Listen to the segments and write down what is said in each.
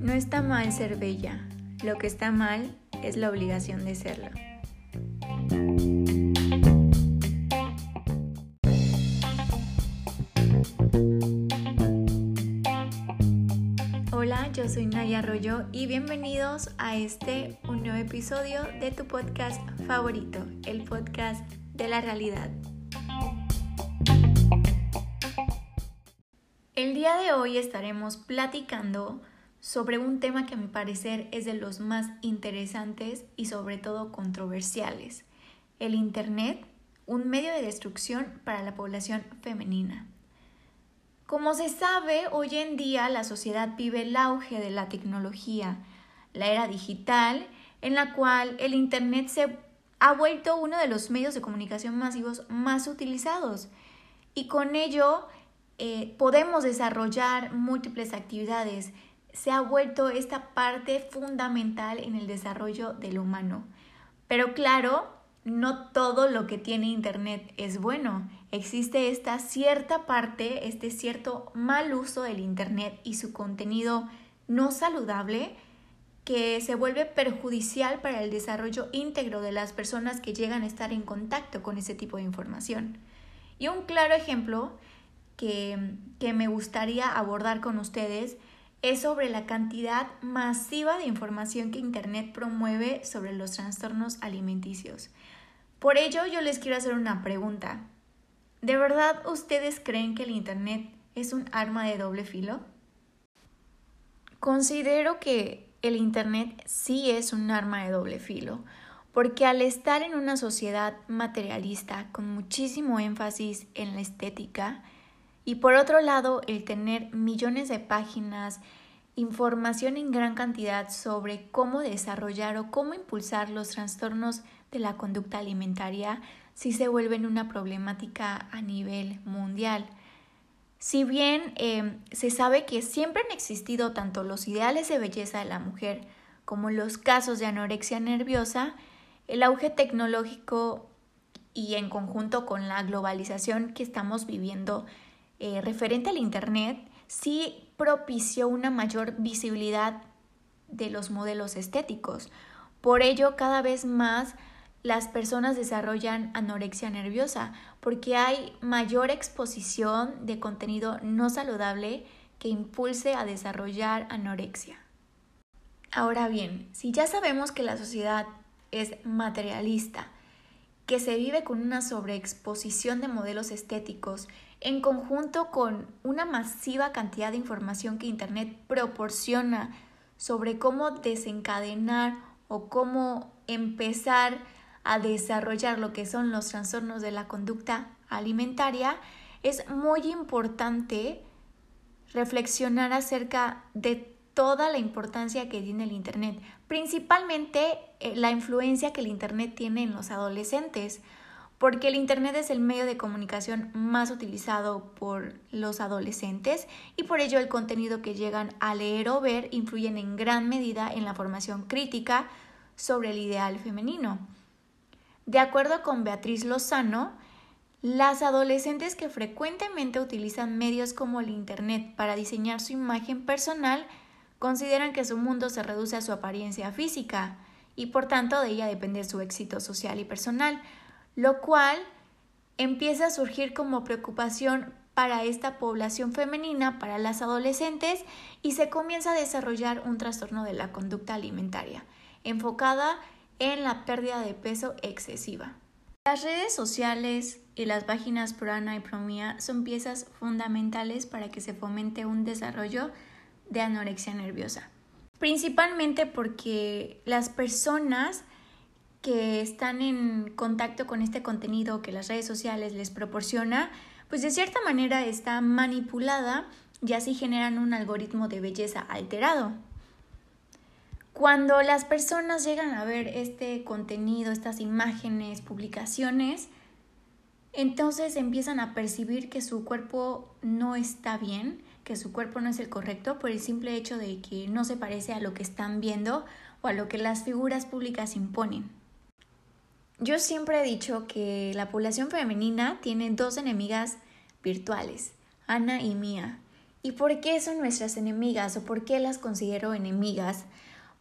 No está mal ser bella, lo que está mal es la obligación de serlo. Hola, yo soy Naya Arroyo y bienvenidos a este un nuevo episodio de tu podcast favorito, el podcast de la realidad. El día de hoy estaremos platicando sobre un tema que a mi parecer es de los más interesantes y sobre todo controversiales, el Internet, un medio de destrucción para la población femenina. Como se sabe, hoy en día la sociedad vive el auge de la tecnología, la era digital, en la cual el Internet se ha vuelto uno de los medios de comunicación masivos más utilizados y con ello eh, podemos desarrollar múltiples actividades se ha vuelto esta parte fundamental en el desarrollo del humano. Pero claro, no todo lo que tiene Internet es bueno. Existe esta cierta parte, este cierto mal uso del Internet y su contenido no saludable que se vuelve perjudicial para el desarrollo íntegro de las personas que llegan a estar en contacto con ese tipo de información. Y un claro ejemplo que, que me gustaría abordar con ustedes es sobre la cantidad masiva de información que Internet promueve sobre los trastornos alimenticios. Por ello, yo les quiero hacer una pregunta. ¿De verdad ustedes creen que el Internet es un arma de doble filo? Considero que el Internet sí es un arma de doble filo, porque al estar en una sociedad materialista con muchísimo énfasis en la estética, y por otro lado, el tener millones de páginas, información en gran cantidad sobre cómo desarrollar o cómo impulsar los trastornos de la conducta alimentaria si se vuelven una problemática a nivel mundial. Si bien em, se sabe que siempre han existido tanto los ideales de belleza de la mujer como los casos de anorexia nerviosa, el auge tecnológico y en conjunto con la globalización que estamos viviendo eh, referente al Internet, sí propició una mayor visibilidad de los modelos estéticos. Por ello, cada vez más las personas desarrollan anorexia nerviosa, porque hay mayor exposición de contenido no saludable que impulse a desarrollar anorexia. Ahora bien, si ya sabemos que la sociedad es materialista, que se vive con una sobreexposición de modelos estéticos en conjunto con una masiva cantidad de información que Internet proporciona sobre cómo desencadenar o cómo empezar a desarrollar lo que son los trastornos de la conducta alimentaria, es muy importante reflexionar acerca de toda la importancia que tiene el Internet, principalmente eh, la influencia que el Internet tiene en los adolescentes porque el Internet es el medio de comunicación más utilizado por los adolescentes y por ello el contenido que llegan a leer o ver influyen en gran medida en la formación crítica sobre el ideal femenino. De acuerdo con Beatriz Lozano, las adolescentes que frecuentemente utilizan medios como el Internet para diseñar su imagen personal consideran que su mundo se reduce a su apariencia física y por tanto de ella depende su éxito social y personal, lo cual empieza a surgir como preocupación para esta población femenina, para las adolescentes, y se comienza a desarrollar un trastorno de la conducta alimentaria, enfocada en la pérdida de peso excesiva. Las redes sociales y las páginas Prana y Promia son piezas fundamentales para que se fomente un desarrollo de anorexia nerviosa, principalmente porque las personas que están en contacto con este contenido que las redes sociales les proporciona, pues de cierta manera está manipulada y así generan un algoritmo de belleza alterado. Cuando las personas llegan a ver este contenido, estas imágenes, publicaciones, entonces empiezan a percibir que su cuerpo no está bien, que su cuerpo no es el correcto por el simple hecho de que no se parece a lo que están viendo o a lo que las figuras públicas imponen. Yo siempre he dicho que la población femenina tiene dos enemigas virtuales, Ana y Mía. ¿Y por qué son nuestras enemigas o por qué las considero enemigas?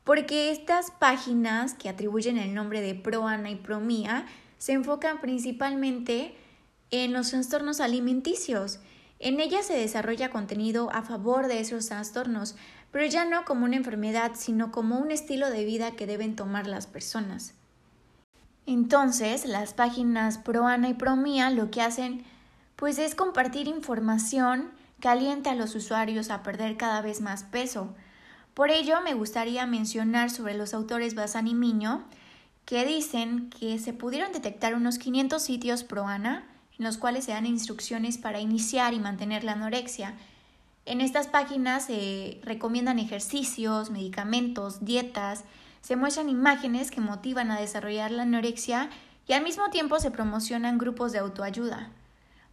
Porque estas páginas que atribuyen el nombre de Pro Ana y Pro Mía se enfocan principalmente en los trastornos alimenticios. En ellas se desarrolla contenido a favor de esos trastornos, pero ya no como una enfermedad, sino como un estilo de vida que deben tomar las personas. Entonces, las páginas Pro Ana y Pro Mía lo que hacen pues es compartir información que alienta a los usuarios a perder cada vez más peso. Por ello, me gustaría mencionar sobre los autores Bazán y Miño, que dicen que se pudieron detectar unos 500 sitios pro Ana en los cuales se dan instrucciones para iniciar y mantener la anorexia. En estas páginas se recomiendan ejercicios, medicamentos, dietas, se muestran imágenes que motivan a desarrollar la anorexia y al mismo tiempo se promocionan grupos de autoayuda.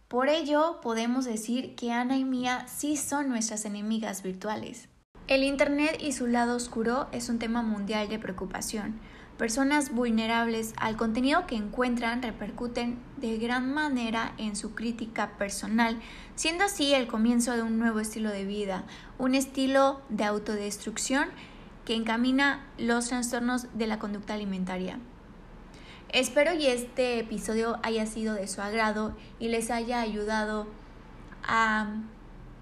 Por ello, podemos decir que Ana y Mía sí son nuestras enemigas virtuales. El Internet y su lado oscuro es un tema mundial de preocupación. Personas vulnerables al contenido que encuentran repercuten de gran manera en su crítica personal, siendo así el comienzo de un nuevo estilo de vida, un estilo de autodestrucción que encamina los trastornos de la conducta alimentaria. Espero y este episodio haya sido de su agrado y les haya ayudado a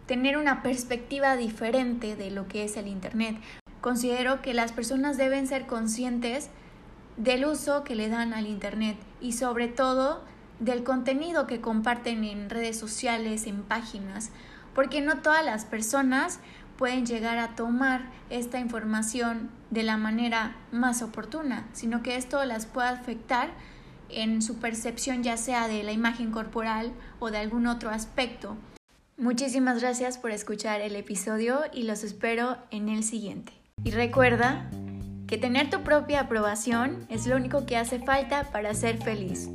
tener una perspectiva diferente de lo que es el Internet. Considero que las personas deben ser conscientes del uso que le dan al Internet y sobre todo del contenido que comparten en redes sociales, en páginas, porque no todas las personas pueden llegar a tomar esta información de la manera más oportuna, sino que esto las puede afectar en su percepción ya sea de la imagen corporal o de algún otro aspecto. Muchísimas gracias por escuchar el episodio y los espero en el siguiente. Y recuerda que tener tu propia aprobación es lo único que hace falta para ser feliz.